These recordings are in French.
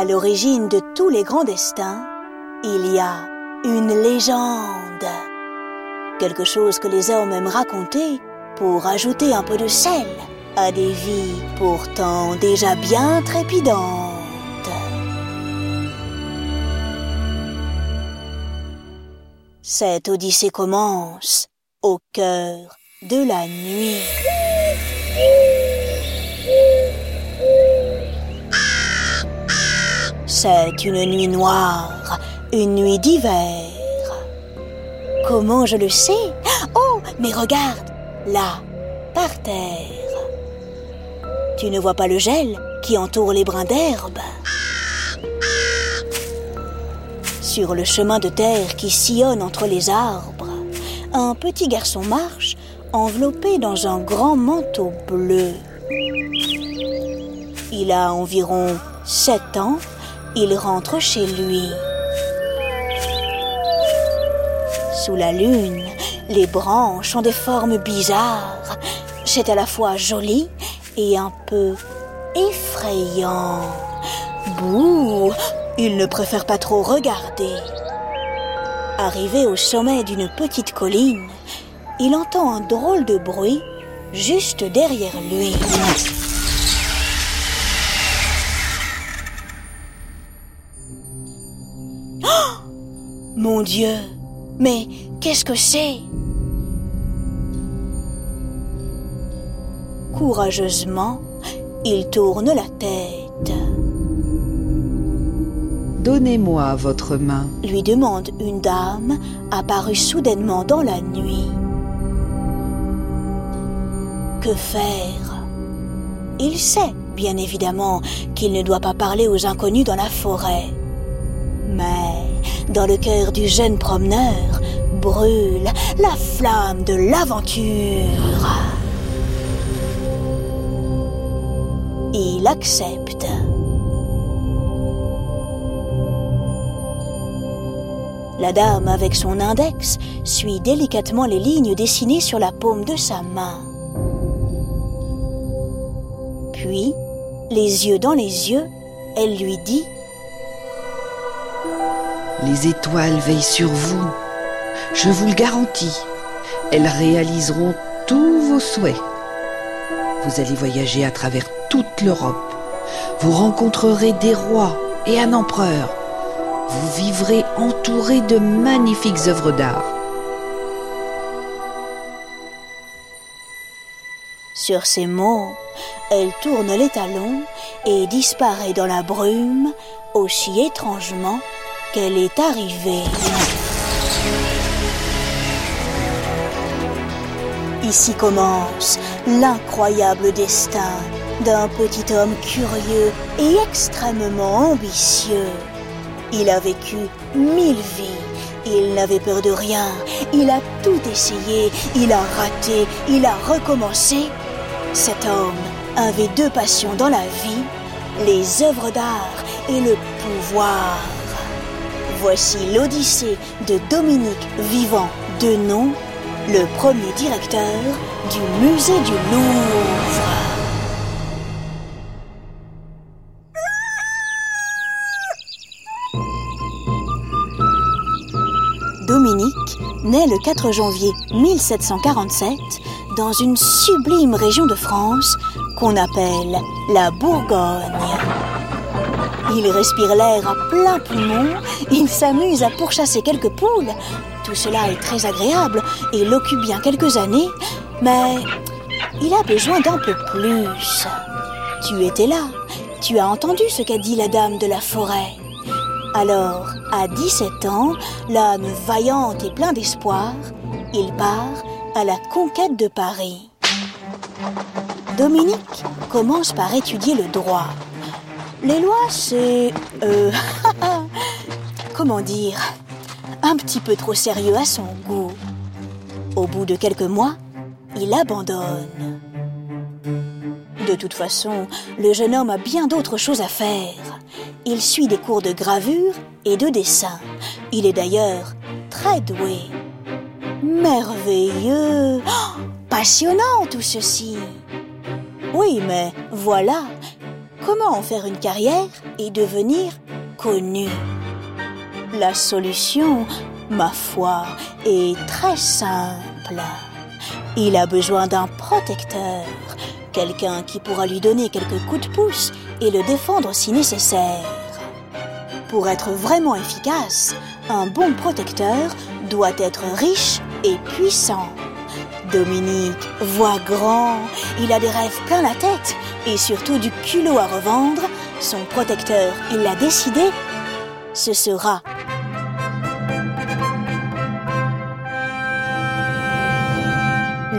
À l'origine de tous les grands destins, il y a une légende. Quelque chose que les hommes aiment raconter pour ajouter un peu de sel à des vies pourtant déjà bien trépidantes. Cette odyssée commence au cœur de la nuit. C'est une nuit noire, une nuit d'hiver. Comment je le sais? Oh, mais regarde, là, par terre. Tu ne vois pas le gel qui entoure les brins d'herbe? Sur le chemin de terre qui sillonne entre les arbres, un petit garçon marche enveloppé dans un grand manteau bleu. Il a environ sept ans, il rentre chez lui. Sous la lune, les branches ont des formes bizarres. C'est à la fois joli et un peu effrayant. Bouh Il ne préfère pas trop regarder. Arrivé au sommet d'une petite colline, il entend un drôle de bruit juste derrière lui. Mon Dieu Mais qu'est-ce que c'est? Courageusement, il tourne la tête. Donnez-moi votre main, lui demande une dame apparue soudainement dans la nuit. Que faire? Il sait, bien évidemment, qu'il ne doit pas parler aux inconnus dans la forêt. Mais dans le cœur du jeune promeneur brûle la flamme de l'aventure. Il accepte. La dame, avec son index, suit délicatement les lignes dessinées sur la paume de sa main. Puis, les yeux dans les yeux, elle lui dit Les étoiles veillent sur vous. Je vous le garantis. Elles réaliseront tous vos souhaits. Vous allez voyager à travers toute l'Europe. Vous rencontrerez des rois et un empereur. Vous vivrez entouré de magnifiques œuvres d'art. Sur ces mots, elle tourne les talons et disparaît dans la brume aussi étrangement qu'elle est arrivée. Ici commence l'incroyable destin d'un petit homme curieux et extrêmement ambitieux. Il a vécu mille vies, il n'avait peur de rien, il a tout essayé, il a raté, il a recommencé. Cet homme avait deux passions dans la vie, les œuvres d'art et le pouvoir. Voici l'Odyssée de Dominique Vivant de Nom, le premier directeur du musée du Louvre. Dominique naît le 4 janvier 1747 dans une sublime région de France qu'on appelle la Bourgogne. Il respire l'air à plein poumon, il s'amuse à pourchasser quelques poules. Tout cela est très agréable et l'occupe bien quelques années, mais il a besoin d'un peu plus. Tu étais là, tu as entendu ce qu'a dit la dame de la forêt. Alors, à 17 ans, l'âme vaillante et plein d'espoir, il part à la conquête de Paris. Dominique commence par étudier le droit. Les lois, c'est... Euh, comment dire Un petit peu trop sérieux à son goût. Au bout de quelques mois, il abandonne. De toute façon, le jeune homme a bien d'autres choses à faire. Il suit des cours de gravure et de dessin. Il est d'ailleurs très doué. Merveilleux Passionnant tout ceci Oui, mais voilà comment en faire une carrière et devenir connu La solution, ma foi, est très simple. Il a besoin d'un protecteur, quelqu'un qui pourra lui donner quelques coups de pouce et le défendre si nécessaire. Pour être vraiment efficace, un bon protecteur doit être riche et puissant. Dominique voit grand, il a des rêves plein la tête et surtout du culot à revendre. Son protecteur, il l'a décidé, ce sera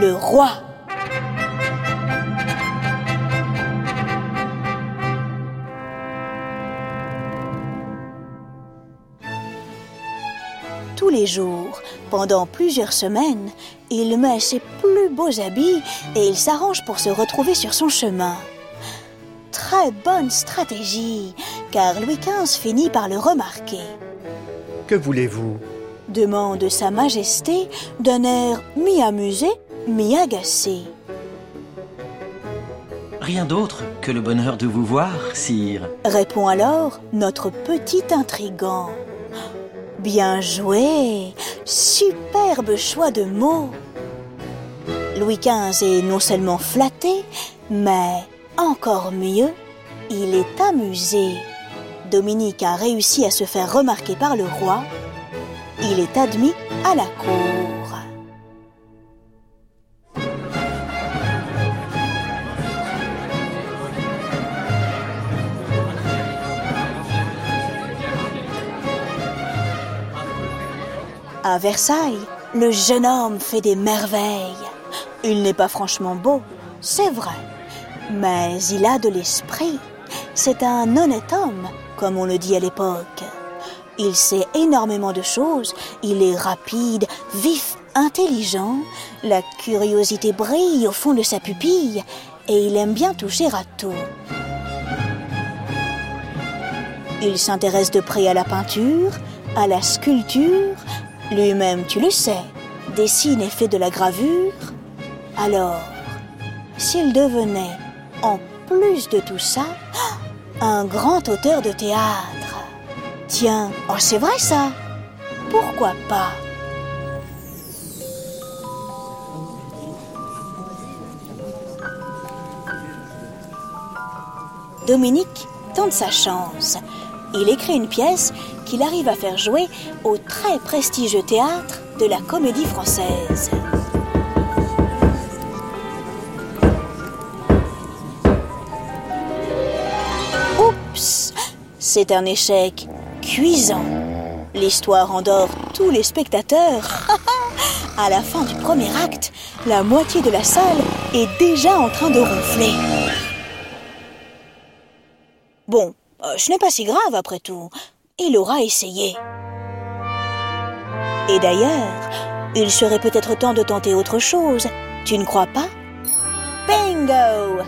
le roi. Tous les jours, pendant plusieurs semaines, il met ses plus beaux habits et il s'arrange pour se retrouver sur son chemin. Très bonne stratégie, car Louis XV finit par le remarquer. Que voulez-vous? Demande Sa Majesté d'un air mi-amusé, mi-agacé. Rien d'autre que le bonheur de vous voir, sire. Répond alors notre petit intrigant. Bien joué, superbe choix de mots. Louis XV est non seulement flatté, mais encore mieux, il est amusé. Dominique a réussi à se faire remarquer par le roi. Il est admis à la cour. À Versailles, le jeune homme fait des merveilles. Il n'est pas franchement beau, c'est vrai, mais il a de l'esprit. C'est un honnête homme, comme on le dit à l'époque. Il sait énormément de choses, il est rapide, vif, intelligent, la curiosité brille au fond de sa pupille et il aime bien toucher à tout. Il s'intéresse de près à la peinture, à la sculpture, lui-même, tu le sais, dessine et fait de la gravure. Alors, s'il devenait, en plus de tout ça, un grand auteur de théâtre. Tiens, oh c'est vrai ça. Pourquoi pas? Dominique tente sa chance. Il écrit une pièce qu'il arrive à faire jouer au très prestigieux théâtre de la Comédie Française. C'est un échec cuisant. L'histoire endort tous les spectateurs. à la fin du premier acte, la moitié de la salle est déjà en train de ronfler. Bon, euh, ce n'est pas si grave après tout. Il aura essayé. Et d'ailleurs, il serait peut-être temps de tenter autre chose. Tu ne crois pas? Bingo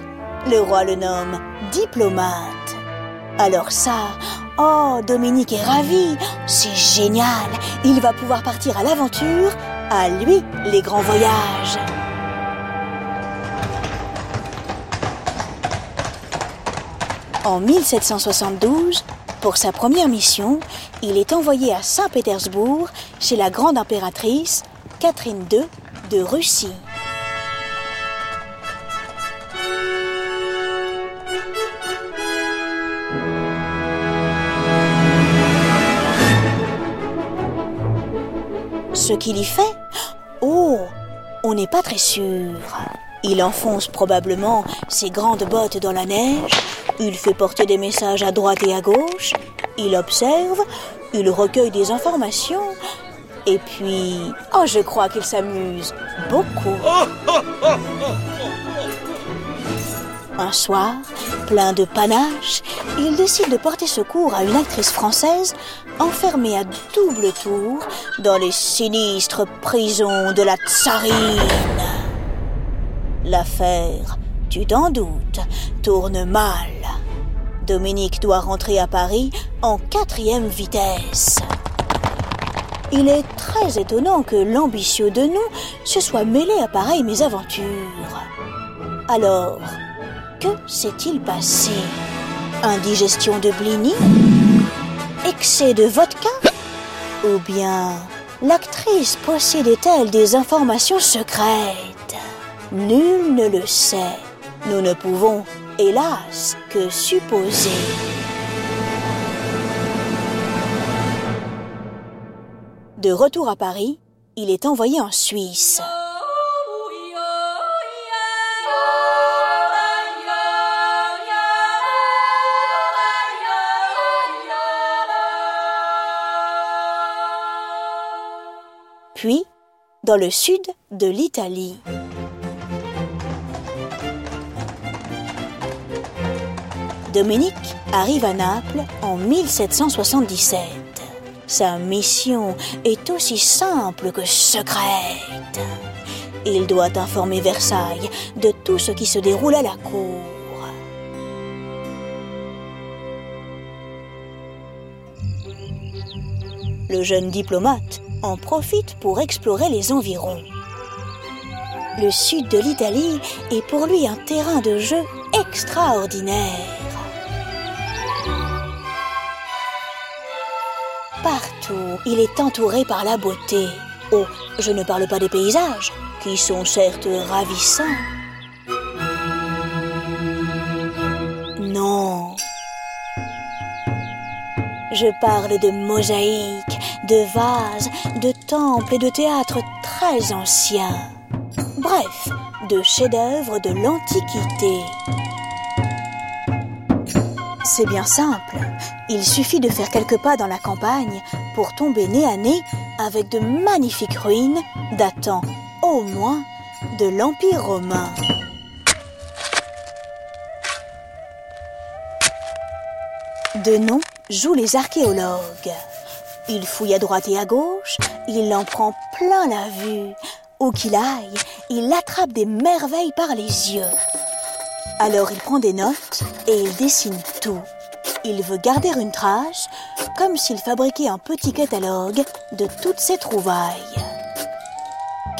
Le roi le nomme diplomate. Alors ça, oh, Dominique est ravi. C'est génial. Il va pouvoir partir à l'aventure. À lui, les grands voyages. En 1772, pour sa première mission, il est envoyé à Saint-Pétersbourg chez la grande impératrice Catherine II de Russie. Ce qu'il y fait Oh, on n'est pas très sûr. Il enfonce probablement ses grandes bottes dans la neige, il fait porter des messages à droite et à gauche, il observe, il recueille des informations, et puis, oh, je crois qu'il s'amuse beaucoup. Un soir, plein de panache, il décide de porter secours à une actrice française enfermée à double tour dans les sinistres prisons de la tsarine. L'affaire, tu t'en doutes, tourne mal. Dominique doit rentrer à Paris en quatrième vitesse. Il est très étonnant que l'ambitieux de nous se soit mêlé à pareille mésaventures. Alors, que s'est-il passé? Indigestion de blini Excès de vodka Ou bien l'actrice possédait-elle des informations secrètes? Nul ne le sait. Nous ne pouvons, hélas, que supposer. De retour à Paris, il est envoyé en Suisse. Puis, dans le sud de l'Italie. Dominique arrive à Naples en 1777. Sa mission est aussi simple que secrète. Il doit informer Versailles de tout ce qui se déroule à la cour. Le jeune diplomate en profite pour explorer les environs. Le sud de l'Italie est pour lui un terrain de jeu extraordinaire. Partout, il est entouré par la beauté. Oh, je ne parle pas des paysages, qui sont certes ravissants. Je parle de mosaïques, de vases, de temples et de théâtres très anciens. Bref, de chefs-d'œuvre de l'Antiquité. C'est bien simple. Il suffit de faire quelques pas dans la campagne pour tomber nez à nez avec de magnifiques ruines datant au moins de l'Empire romain. De nom jouent les archéologues. Il fouille à droite et à gauche, il en prend plein la vue. Où qu'il aille, il attrape des merveilles par les yeux. Alors il prend des notes et il dessine tout. Il veut garder une trace, comme s'il fabriquait un petit catalogue de toutes ses trouvailles.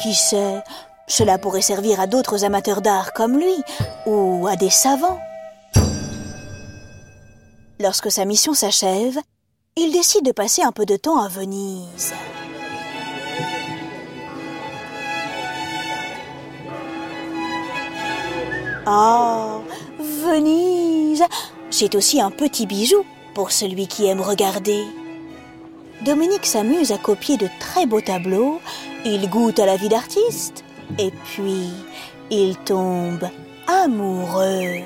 Qui sait, cela pourrait servir à d'autres amateurs d'art comme lui, ou à des savants. Lorsque sa mission s'achève, il décide de passer un peu de temps à Venise. Ah, Venise C'est aussi un petit bijou pour celui qui aime regarder. Dominique s'amuse à copier de très beaux tableaux, il goûte à la vie d'artiste, et puis il tombe amoureux,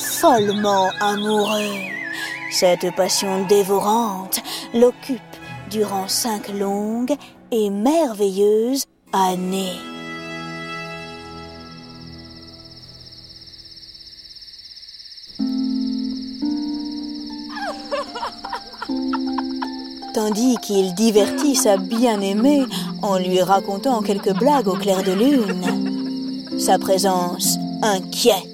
follement amoureux. Cette passion dévorante l'occupe durant cinq longues et merveilleuses années. tandis qu'il divertit sa bien-aimée en lui racontant quelques blagues au clair de lune. Sa présence inquiète.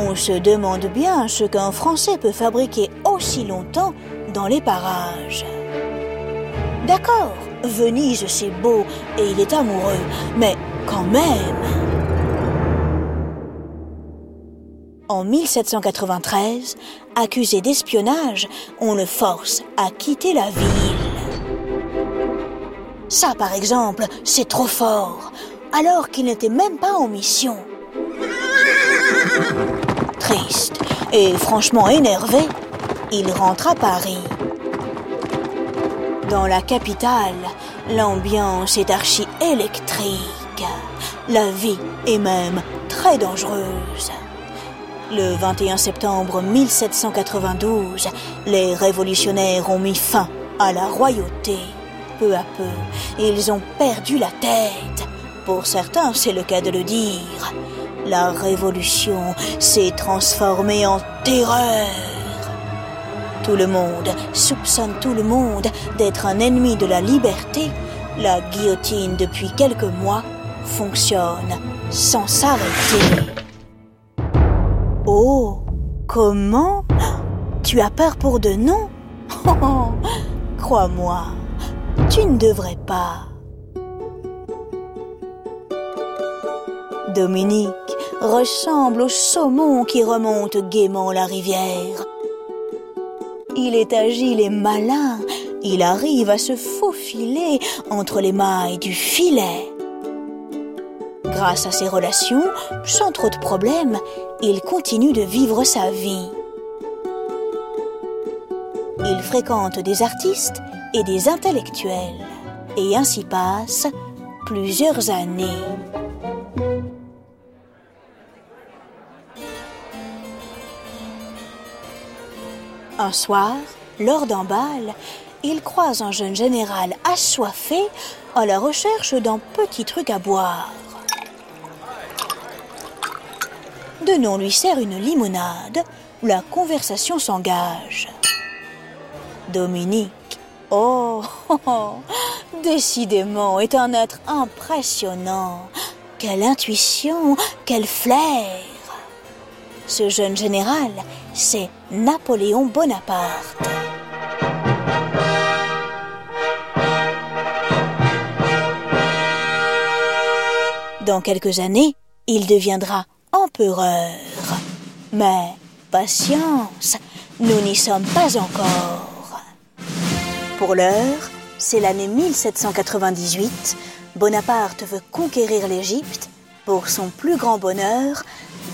On se demande bien ce qu'un Français peut fabriquer aussi longtemps dans les parages. D'accord, Venise c'est beau et il est amoureux, mais quand même. En 1793, accusé d'espionnage, on le force à quitter la ville. Ça, par exemple, c'est trop fort, alors qu'il n'était même pas en mission. Triste et franchement énervé, il rentre à Paris. Dans la capitale, l'ambiance est archi électrique. La vie est même très dangereuse. Le 21 septembre 1792, les révolutionnaires ont mis fin à la royauté. Peu à peu, ils ont perdu la tête. Pour certains, c'est le cas de le dire. La révolution s'est transformée en terreur. Tout le monde soupçonne tout le monde d'être un ennemi de la liberté. La guillotine, depuis quelques mois, fonctionne sans s'arrêter. Oh, comment? Tu as peur pour de non? Crois-moi, tu ne devrais pas. Dominique ressemble au saumon qui remonte gaiement la rivière. Il est agile et malin, il arrive à se faufiler entre les mailles du filet. Grâce à ses relations, sans trop de problèmes, il continue de vivre sa vie. Il fréquente des artistes et des intellectuels, et ainsi passe plusieurs années. Un soir, lors d'un bal, il croise un jeune général assoiffé à la recherche d'un petit truc à boire. De nom lui sert une limonade, la conversation s'engage. Dominique, oh, décidément, est un être impressionnant. Quelle intuition, quel flair. Ce jeune général, c'est Napoléon Bonaparte. Dans quelques années, il deviendra empereur. Mais patience, nous n'y sommes pas encore. Pour l'heure, c'est l'année 1798. Bonaparte veut conquérir l'Égypte. Pour son plus grand bonheur,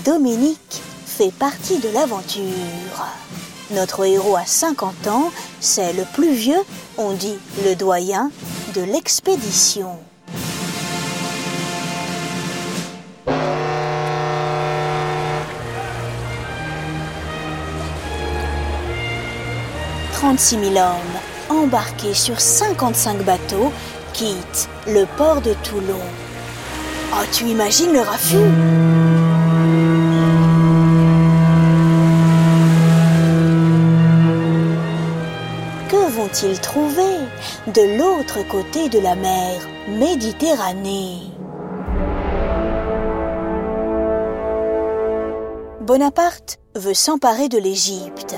Dominique fait partie de l'aventure. Notre héros a 50 ans, c'est le plus vieux, on dit le doyen, de l'expédition. 36 000 hommes embarqués sur 55 bateaux quittent le port de Toulon. Oh, tu imagines le raffut? Vont-ils trouver de l'autre côté de la mer Méditerranée? Bonaparte veut s'emparer de l'Égypte.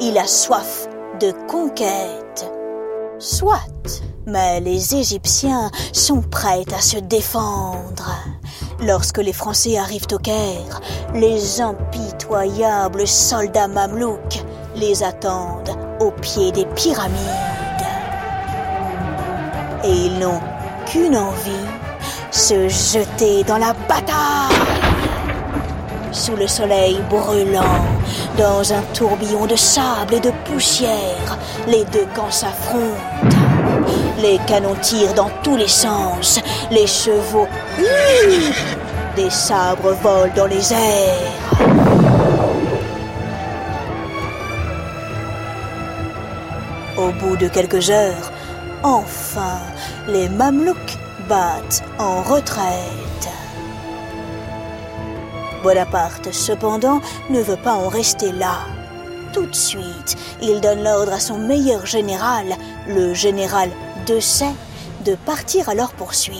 Il a soif de conquête. Soit, mais les Égyptiens sont prêts à se défendre. Lorsque les Français arrivent au Caire, les impitoyables soldats mamelouks les attendent au pied des pyramides. Et ils n'ont qu'une envie, se jeter dans la bataille. Sous le soleil brûlant, dans un tourbillon de sable et de poussière, les deux camps s'affrontent. Les canons tirent dans tous les sens, les chevaux des sabres volent dans les airs. Au bout de quelques heures, enfin, les Mamelouks battent en retraite. Bonaparte, cependant, ne veut pas en rester là. Tout de suite, il donne l'ordre à son meilleur général, le général Dessay, de partir à leur poursuite.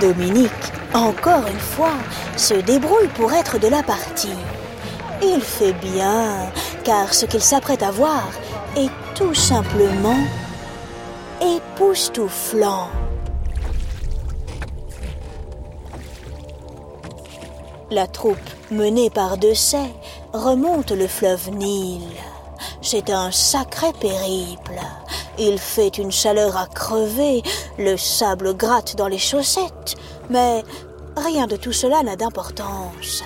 Dominique, encore une fois, se débrouille pour être de la partie. Il fait bien, car ce qu'il s'apprête à voir est tout simplement époustouflant. La troupe menée par Dessay remonte le fleuve Nil. C'est un sacré périple. Il fait une chaleur à crever, le sable gratte dans les chaussettes, mais rien de tout cela n'a d'importance.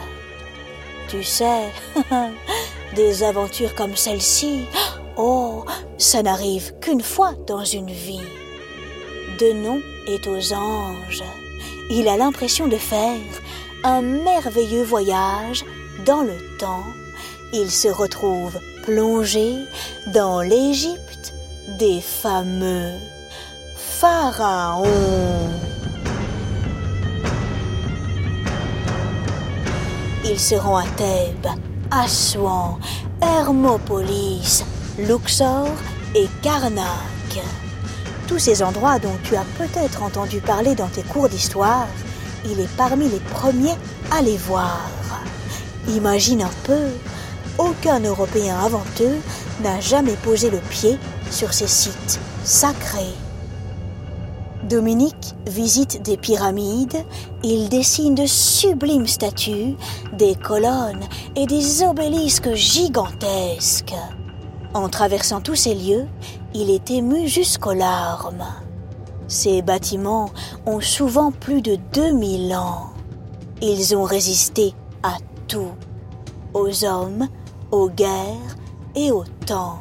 Tu sais, des aventures comme celle-ci, oh, ça n'arrive qu'une fois dans une vie. De nom est aux anges. Il a l'impression de faire un merveilleux voyage dans le temps. Il se retrouve plongé dans l'Égypte des fameux pharaons. Il se rend à Thèbes, Assouan, Hermopolis, Luxor et Karnak. Tous ces endroits dont tu as peut-être entendu parler dans tes cours d'histoire, il est parmi les premiers à les voir. Imagine un peu, aucun Européen avant eux n'a jamais posé le pied sur ces sites sacrés. Dominique visite des pyramides, il dessine de sublimes statues, des colonnes et des obélisques gigantesques. En traversant tous ces lieux, il est ému jusqu'aux larmes. Ces bâtiments ont souvent plus de 2000 ans. Ils ont résisté à tout, aux hommes, aux guerres et au temps.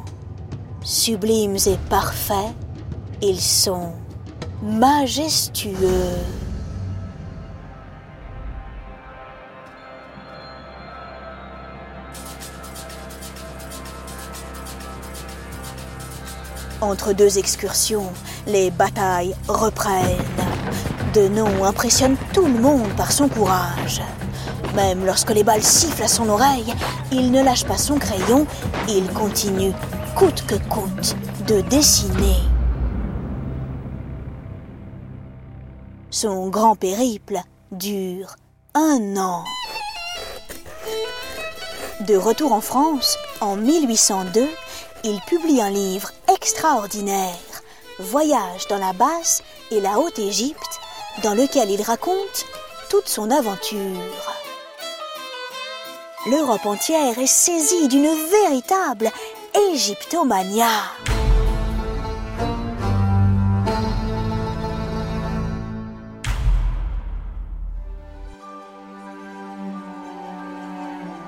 Sublimes et parfaits, ils sont majestueux. Entre deux excursions, les batailles reprennent. Denon impressionne tout le monde par son courage. Même lorsque les balles sifflent à son oreille, il ne lâche pas son crayon, il continue, coûte que coûte, de dessiner. Son grand périple dure un an. De retour en France, en 1802, il publie un livre Voyage dans la basse et la haute Égypte, dans lequel il raconte toute son aventure. L'Europe entière est saisie d'une véritable égyptomania.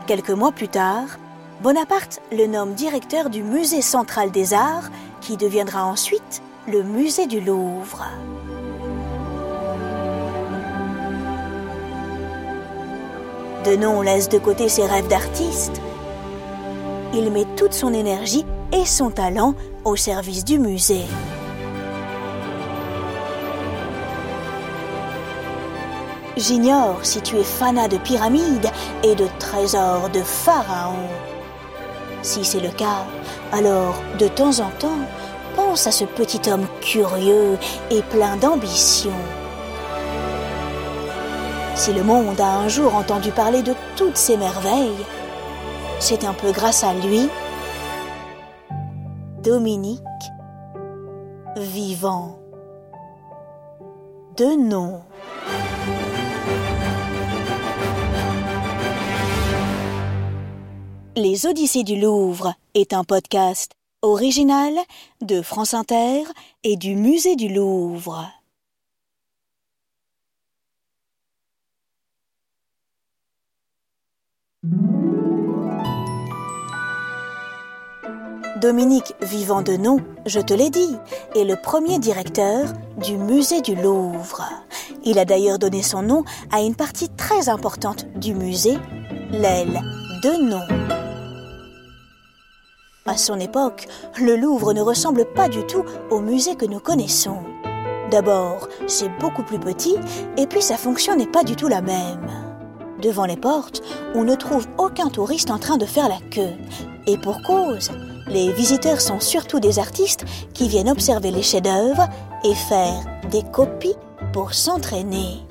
Quelques mois plus tard, Bonaparte le nomme directeur du Musée central des arts, qui deviendra ensuite le Musée du Louvre. Denon laisse de côté ses rêves d'artiste. Il met toute son énergie et son talent au service du musée. J'ignore si tu es fanat de pyramides et de trésors de pharaons. Si c'est le cas, alors de temps en temps, pense à ce petit homme curieux et plein d'ambition. Si le monde a un jour entendu parler de toutes ces merveilles, c'est un peu grâce à lui, Dominique, vivant de nom. Les Odyssées du Louvre est un podcast original de France Inter et du Musée du Louvre. Dominique Vivant de Nom, je te l'ai dit, est le premier directeur du musée du Louvre. Il a d'ailleurs donné son nom à une partie très importante du musée, l'aile de Nom. À son époque, le Louvre ne ressemble pas du tout au musée que nous connaissons. D'abord, c'est beaucoup plus petit et puis sa fonction n'est pas du tout la même. Devant les portes, on ne trouve aucun touriste en train de faire la queue. Et pour cause, les visiteurs sont surtout des artistes qui viennent observer les chefs-d'œuvre et faire des copies pour s'entraîner.